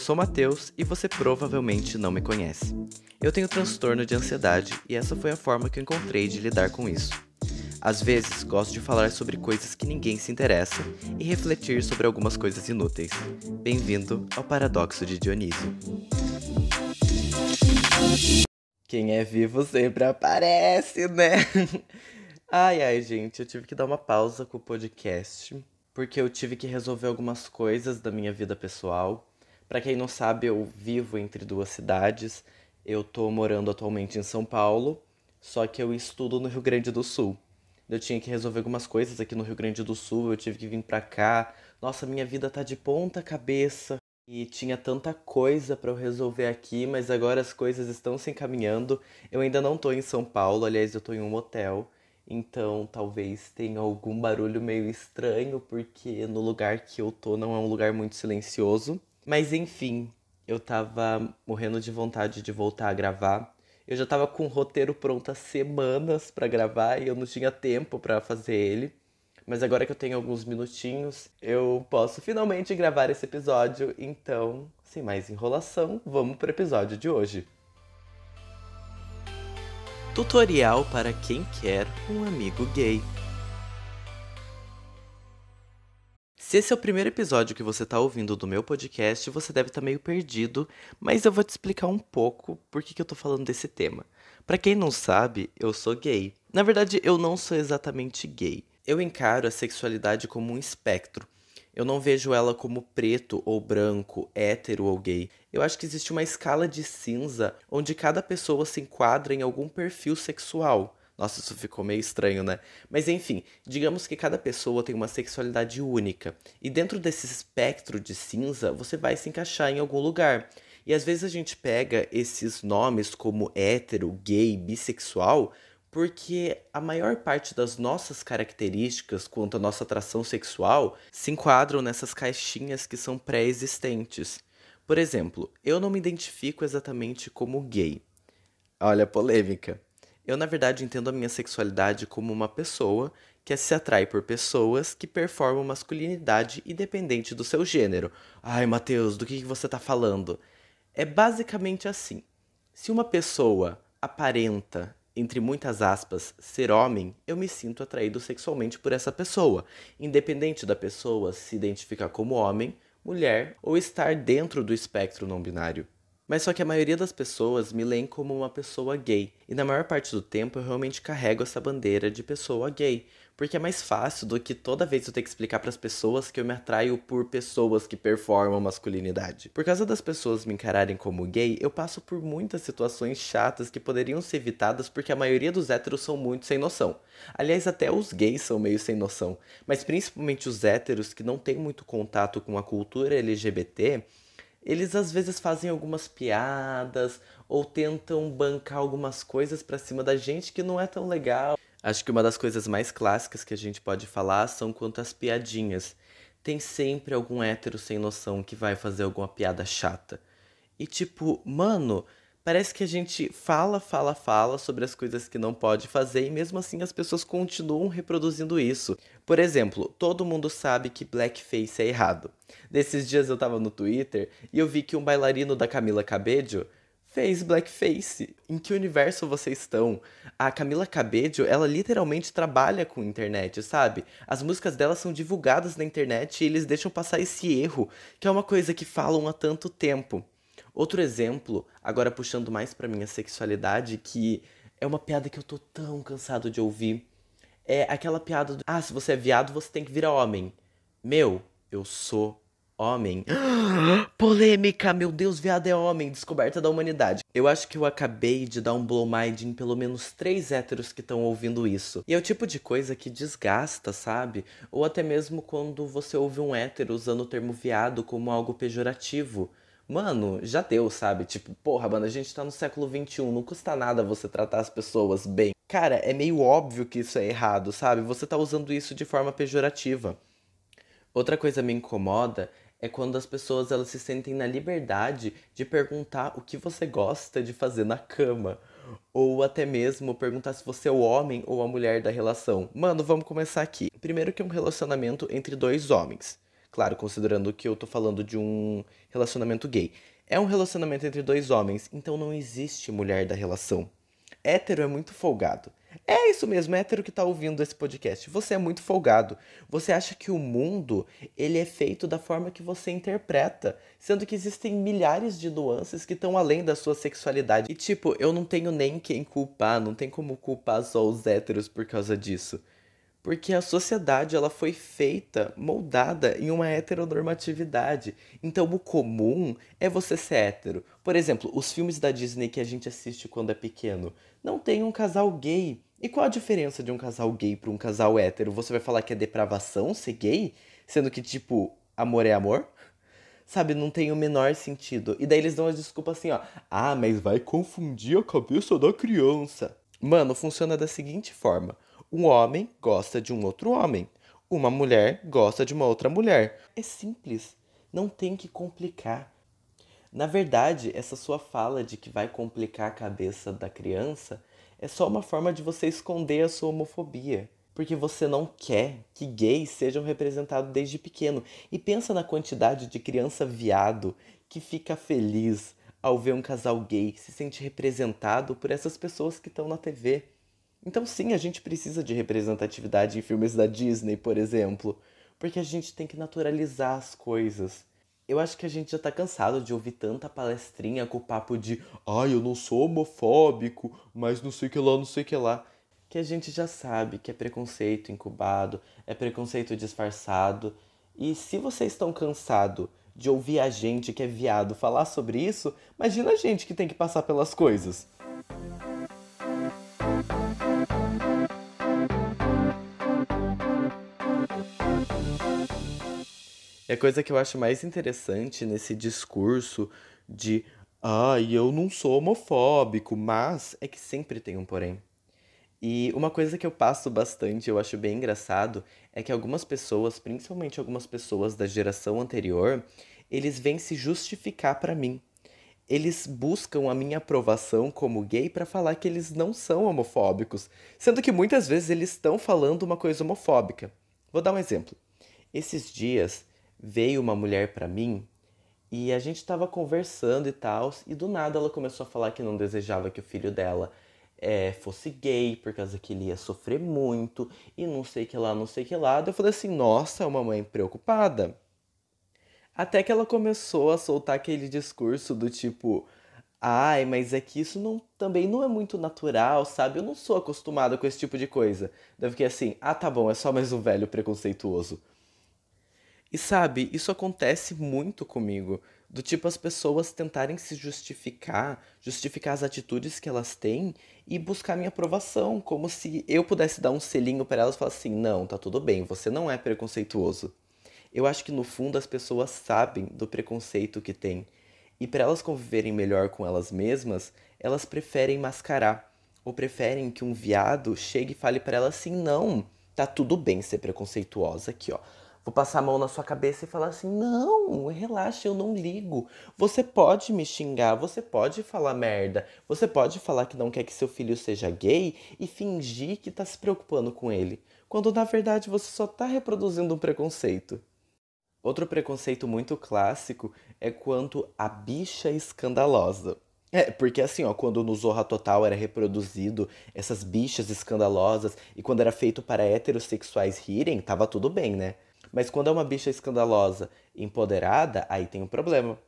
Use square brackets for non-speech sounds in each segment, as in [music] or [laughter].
sou Matheus e você provavelmente não me conhece. Eu tenho transtorno de ansiedade e essa foi a forma que eu encontrei de lidar com isso. Às vezes, gosto de falar sobre coisas que ninguém se interessa e refletir sobre algumas coisas inúteis. Bem-vindo ao Paradoxo de Dionísio. Quem é vivo sempre aparece, né? [laughs] ai, ai, gente, eu tive que dar uma pausa com o podcast porque eu tive que resolver algumas coisas da minha vida pessoal. Para quem não sabe, eu vivo entre duas cidades. Eu tô morando atualmente em São Paulo, só que eu estudo no Rio Grande do Sul. Eu tinha que resolver algumas coisas aqui no Rio Grande do Sul, eu tive que vir pra cá. Nossa, minha vida tá de ponta cabeça. E tinha tanta coisa para eu resolver aqui, mas agora as coisas estão se encaminhando. Eu ainda não tô em São Paulo, aliás, eu tô em um hotel. Então talvez tenha algum barulho meio estranho, porque no lugar que eu tô não é um lugar muito silencioso. Mas enfim, eu tava morrendo de vontade de voltar a gravar. Eu já tava com o roteiro pronto há semanas para gravar e eu não tinha tempo para fazer ele. Mas agora que eu tenho alguns minutinhos, eu posso finalmente gravar esse episódio. Então, sem mais enrolação, vamos pro episódio de hoje. Tutorial para quem quer um amigo gay. Se esse é o primeiro episódio que você está ouvindo do meu podcast, você deve estar tá meio perdido, mas eu vou te explicar um pouco por que, que eu estou falando desse tema. Para quem não sabe, eu sou gay. Na verdade, eu não sou exatamente gay. Eu encaro a sexualidade como um espectro. Eu não vejo ela como preto ou branco, hétero ou gay. Eu acho que existe uma escala de cinza onde cada pessoa se enquadra em algum perfil sexual. Nossa, isso ficou meio estranho, né? Mas enfim, digamos que cada pessoa tem uma sexualidade única. E dentro desse espectro de cinza, você vai se encaixar em algum lugar. E às vezes a gente pega esses nomes como hétero, gay, bissexual porque a maior parte das nossas características quanto à nossa atração sexual se enquadram nessas caixinhas que são pré-existentes. Por exemplo, eu não me identifico exatamente como gay. Olha a polêmica. Eu, na verdade, entendo a minha sexualidade como uma pessoa que se atrai por pessoas que performam masculinidade independente do seu gênero. Ai, Matheus, do que você está falando? É basicamente assim. Se uma pessoa aparenta entre muitas aspas, ser homem, eu me sinto atraído sexualmente por essa pessoa, independente da pessoa se identificar como homem, mulher ou estar dentro do espectro não binário. Mas só que a maioria das pessoas me leem como uma pessoa gay, e na maior parte do tempo eu realmente carrego essa bandeira de pessoa gay, porque é mais fácil do que toda vez eu ter que explicar para as pessoas que eu me atraio por pessoas que performam masculinidade. Por causa das pessoas me encararem como gay, eu passo por muitas situações chatas que poderiam ser evitadas porque a maioria dos héteros são muito sem noção. Aliás, até os gays são meio sem noção, mas principalmente os héteros que não têm muito contato com a cultura LGBT eles às vezes fazem algumas piadas ou tentam bancar algumas coisas para cima da gente que não é tão legal. Acho que uma das coisas mais clássicas que a gente pode falar são quanto às piadinhas. Tem sempre algum hétero sem noção que vai fazer alguma piada chata. E tipo, mano, parece que a gente fala, fala, fala sobre as coisas que não pode fazer e mesmo assim as pessoas continuam reproduzindo isso. Por exemplo, todo mundo sabe que blackface é errado. Desses dias eu tava no Twitter e eu vi que um bailarino da Camila Cabello fez blackface. Em que universo vocês estão? A Camila Cabello, ela literalmente trabalha com internet, sabe? As músicas dela são divulgadas na internet e eles deixam passar esse erro, que é uma coisa que falam há tanto tempo. Outro exemplo, agora puxando mais para minha sexualidade, que é uma piada que eu tô tão cansado de ouvir. É aquela piada do, ah, se você é viado, você tem que virar homem. Meu, eu sou homem. [gasps] Polêmica, meu Deus, viado é homem, descoberta da humanidade. Eu acho que eu acabei de dar um blow mind em pelo menos três héteros que estão ouvindo isso. E é o tipo de coisa que desgasta, sabe? Ou até mesmo quando você ouve um hétero usando o termo viado como algo pejorativo. Mano, já deu, sabe? Tipo, porra, mano, a gente tá no século XXI, não custa nada você tratar as pessoas bem. Cara, é meio óbvio que isso é errado, sabe? Você tá usando isso de forma pejorativa. Outra coisa me incomoda é quando as pessoas elas se sentem na liberdade de perguntar o que você gosta de fazer na cama. Ou até mesmo perguntar se você é o homem ou a mulher da relação. Mano, vamos começar aqui. Primeiro que é um relacionamento entre dois homens. Claro, considerando que eu tô falando de um relacionamento gay. É um relacionamento entre dois homens, então não existe mulher da relação. Hétero é muito folgado. É isso mesmo, hétero que tá ouvindo esse podcast. Você é muito folgado. Você acha que o mundo, ele é feito da forma que você interpreta, sendo que existem milhares de nuances que estão além da sua sexualidade. E tipo, eu não tenho nem quem culpar, não tem como culpar só os héteros por causa disso. Porque a sociedade ela foi feita, moldada em uma heteronormatividade. Então o comum é você ser hétero. Por exemplo, os filmes da Disney que a gente assiste quando é pequeno não tem um casal gay. E qual a diferença de um casal gay para um casal hétero? Você vai falar que é depravação ser gay? Sendo que, tipo, amor é amor? Sabe, não tem o menor sentido. E daí eles dão a desculpa assim, ó. Ah, mas vai confundir a cabeça da criança. Mano, funciona da seguinte forma. Um homem gosta de um outro homem. Uma mulher gosta de uma outra mulher. É simples. Não tem que complicar. Na verdade, essa sua fala de que vai complicar a cabeça da criança é só uma forma de você esconder a sua homofobia. Porque você não quer que gays sejam representados desde pequeno. E pensa na quantidade de criança viado que fica feliz ao ver um casal gay, se sente representado por essas pessoas que estão na TV. Então, sim, a gente precisa de representatividade em filmes da Disney, por exemplo, porque a gente tem que naturalizar as coisas. Eu acho que a gente já tá cansado de ouvir tanta palestrinha com o papo de ai, ah, eu não sou homofóbico, mas não sei que lá, não sei que lá. Que a gente já sabe que é preconceito incubado, é preconceito disfarçado. E se vocês estão cansados de ouvir a gente que é viado falar sobre isso, imagina a gente que tem que passar pelas coisas. E a coisa que eu acho mais interessante nesse discurso de ai, ah, eu não sou homofóbico, mas é que sempre tem um porém. E uma coisa que eu passo bastante, eu acho bem engraçado, é que algumas pessoas, principalmente algumas pessoas da geração anterior, eles vêm se justificar para mim. Eles buscam a minha aprovação como gay para falar que eles não são homofóbicos, sendo que muitas vezes eles estão falando uma coisa homofóbica. Vou dar um exemplo. Esses dias veio uma mulher para mim e a gente estava conversando e tal, e do nada ela começou a falar que não desejava que o filho dela é, fosse gay, por causa que ele ia sofrer muito, e não sei que lá, não sei que lá. Eu falei assim, nossa, é uma mãe preocupada. Até que ela começou a soltar aquele discurso do tipo, ai, mas é que isso não, também não é muito natural, sabe? Eu não sou acostumada com esse tipo de coisa. Daí eu fiquei assim, ah, tá bom, é só mais um velho preconceituoso. E sabe, isso acontece muito comigo. Do tipo as pessoas tentarem se justificar, justificar as atitudes que elas têm e buscar minha aprovação, como se eu pudesse dar um selinho para elas e falar assim: "Não, tá tudo bem, você não é preconceituoso". Eu acho que no fundo as pessoas sabem do preconceito que têm. E para elas conviverem melhor com elas mesmas, elas preferem mascarar ou preferem que um viado chegue e fale para elas assim: "Não, tá tudo bem ser preconceituosa aqui, ó Vou passar a mão na sua cabeça e falar assim: não, relaxa, eu não ligo. Você pode me xingar, você pode falar merda, você pode falar que não quer que seu filho seja gay e fingir que tá se preocupando com ele, quando na verdade você só tá reproduzindo um preconceito. Outro preconceito muito clássico é quanto a bicha escandalosa. É, porque assim, ó, quando no Zorra Total era reproduzido essas bichas escandalosas e quando era feito para heterossexuais rirem, tava tudo bem, né? Mas quando é uma bicha escandalosa, empoderada, aí tem um problema.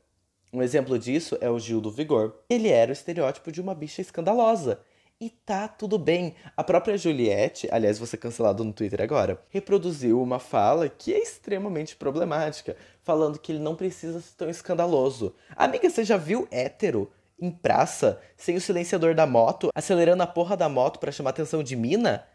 Um exemplo disso é o Gil do Vigor. Ele era o estereótipo de uma bicha escandalosa. E tá tudo bem. A própria Juliette, aliás, você cancelado no Twitter agora, reproduziu uma fala que é extremamente problemática, falando que ele não precisa ser tão escandaloso. Amiga, você já viu hétero em praça, sem o silenciador da moto, acelerando a porra da moto para chamar atenção de mina?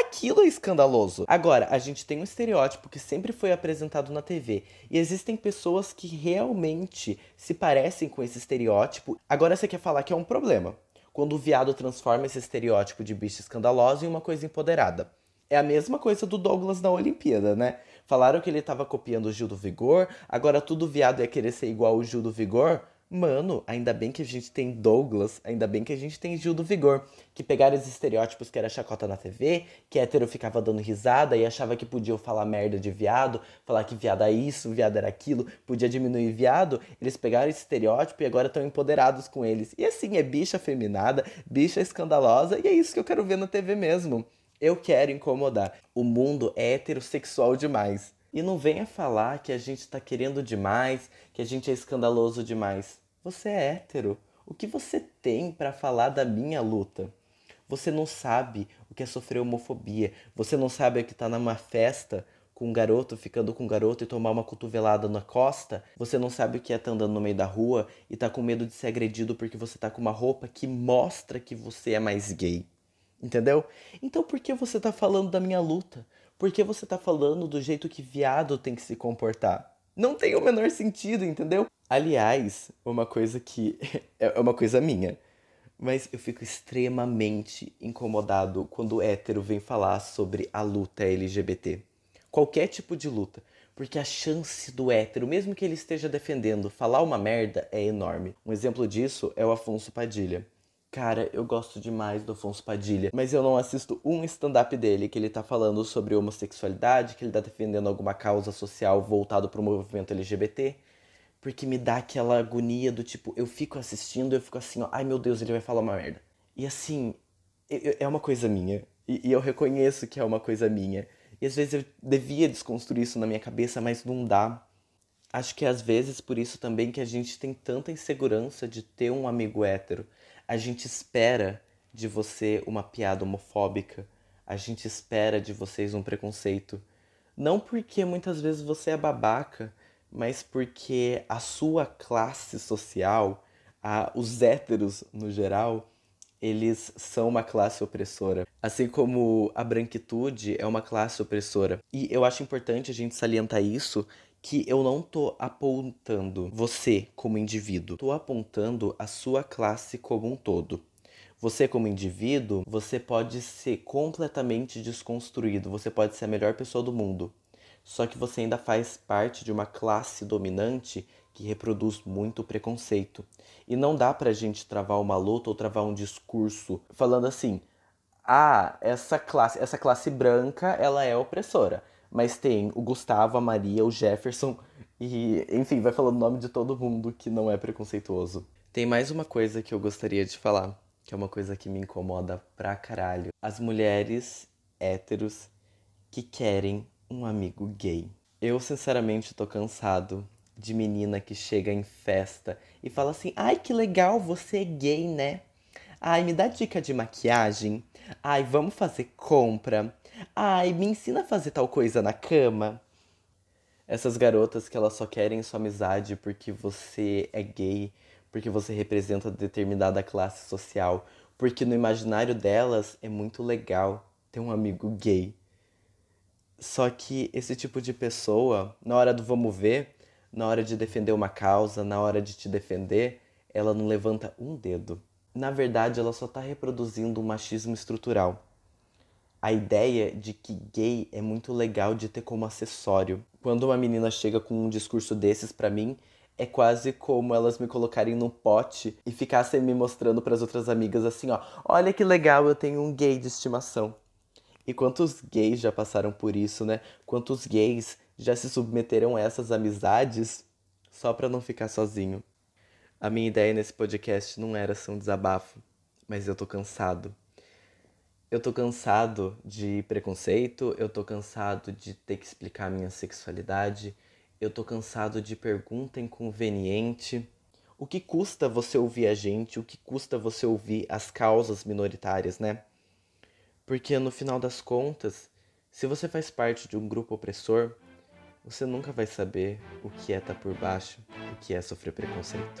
Aquilo é escandaloso. Agora, a gente tem um estereótipo que sempre foi apresentado na TV e existem pessoas que realmente se parecem com esse estereótipo. Agora você quer falar que é um problema. Quando o viado transforma esse estereótipo de bicho escandaloso em uma coisa empoderada. É a mesma coisa do Douglas na Olimpíada, né? Falaram que ele estava copiando o Gil do Vigor, agora tudo viado ia querer ser igual o Gil do Vigor. Mano, ainda bem que a gente tem Douglas, ainda bem que a gente tem Gil do Vigor, que pegaram os estereótipos que era chacota na TV, que hétero ficava dando risada e achava que podia falar merda de viado, falar que viado é isso, viado era aquilo, podia diminuir viado. Eles pegaram esse estereótipo e agora estão empoderados com eles. E assim, é bicha feminada, bicha escandalosa, e é isso que eu quero ver na TV mesmo. Eu quero incomodar. O mundo é heterossexual demais. E não venha falar que a gente tá querendo demais, que a gente é escandaloso demais. Você é hétero. O que você tem para falar da minha luta? Você não sabe o que é sofrer homofobia. Você não sabe o que tá numa festa com um garoto ficando com um garoto e tomar uma cotovelada na costa. Você não sabe o que é tá andando no meio da rua e tá com medo de ser agredido porque você tá com uma roupa que mostra que você é mais gay. Entendeu? Então por que você tá falando da minha luta? Porque você tá falando do jeito que viado tem que se comportar. Não tem o menor sentido, entendeu? Aliás, uma coisa que [laughs] é uma coisa minha, mas eu fico extremamente incomodado quando o hétero vem falar sobre a luta LGBT. Qualquer tipo de luta. Porque a chance do hétero, mesmo que ele esteja defendendo, falar uma merda é enorme. Um exemplo disso é o Afonso Padilha. Cara, eu gosto demais do Afonso Padilha, mas eu não assisto um stand-up dele que ele tá falando sobre homossexualidade, que ele tá defendendo alguma causa social voltado pro movimento LGBT, porque me dá aquela agonia do tipo, eu fico assistindo, eu fico assim, ó, ai meu Deus, ele vai falar uma merda. E assim, é uma coisa minha, e eu reconheço que é uma coisa minha. E às vezes eu devia desconstruir isso na minha cabeça, mas não dá. Acho que às vezes por isso também que a gente tem tanta insegurança de ter um amigo hétero a gente espera de você uma piada homofóbica, a gente espera de vocês um preconceito. Não porque muitas vezes você é babaca, mas porque a sua classe social, a, os héteros no geral, eles são uma classe opressora. Assim como a branquitude é uma classe opressora. E eu acho importante a gente salientar isso que eu não tô apontando você como indivíduo, tô apontando a sua classe como um todo. Você como indivíduo, você pode ser completamente desconstruído, você pode ser a melhor pessoa do mundo. Só que você ainda faz parte de uma classe dominante que reproduz muito preconceito. E não dá pra gente travar uma luta ou travar um discurso falando assim: "Ah, essa classe, essa classe branca, ela é opressora mas tem o Gustavo, a Maria, o Jefferson e, enfim, vai falando o nome de todo mundo que não é preconceituoso. Tem mais uma coisa que eu gostaria de falar, que é uma coisa que me incomoda pra caralho. As mulheres héteros que querem um amigo gay. Eu, sinceramente, tô cansado de menina que chega em festa e fala assim: ai, que legal, você é gay, né? Ai, me dá dica de maquiagem. Ai, vamos fazer compra. Ai, me ensina a fazer tal coisa na cama. Essas garotas que elas só querem sua amizade porque você é gay, porque você representa determinada classe social, porque no imaginário delas é muito legal ter um amigo gay. Só que esse tipo de pessoa, na hora do vamos ver, na hora de defender uma causa, na hora de te defender, ela não levanta um dedo. Na verdade, ela só está reproduzindo um machismo estrutural a ideia de que gay é muito legal de ter como acessório. Quando uma menina chega com um discurso desses para mim, é quase como elas me colocarem num pote e ficassem me mostrando para as outras amigas assim, ó, olha que legal, eu tenho um gay de estimação. E quantos gays já passaram por isso, né? Quantos gays já se submeteram a essas amizades só para não ficar sozinho? A minha ideia nesse podcast não era ser um desabafo, mas eu tô cansado. Eu tô cansado de preconceito, eu tô cansado de ter que explicar minha sexualidade, eu tô cansado de pergunta inconveniente. O que custa você ouvir a gente? O que custa você ouvir as causas minoritárias, né? Porque no final das contas, se você faz parte de um grupo opressor, você nunca vai saber o que é estar tá por baixo, o que é sofrer preconceito.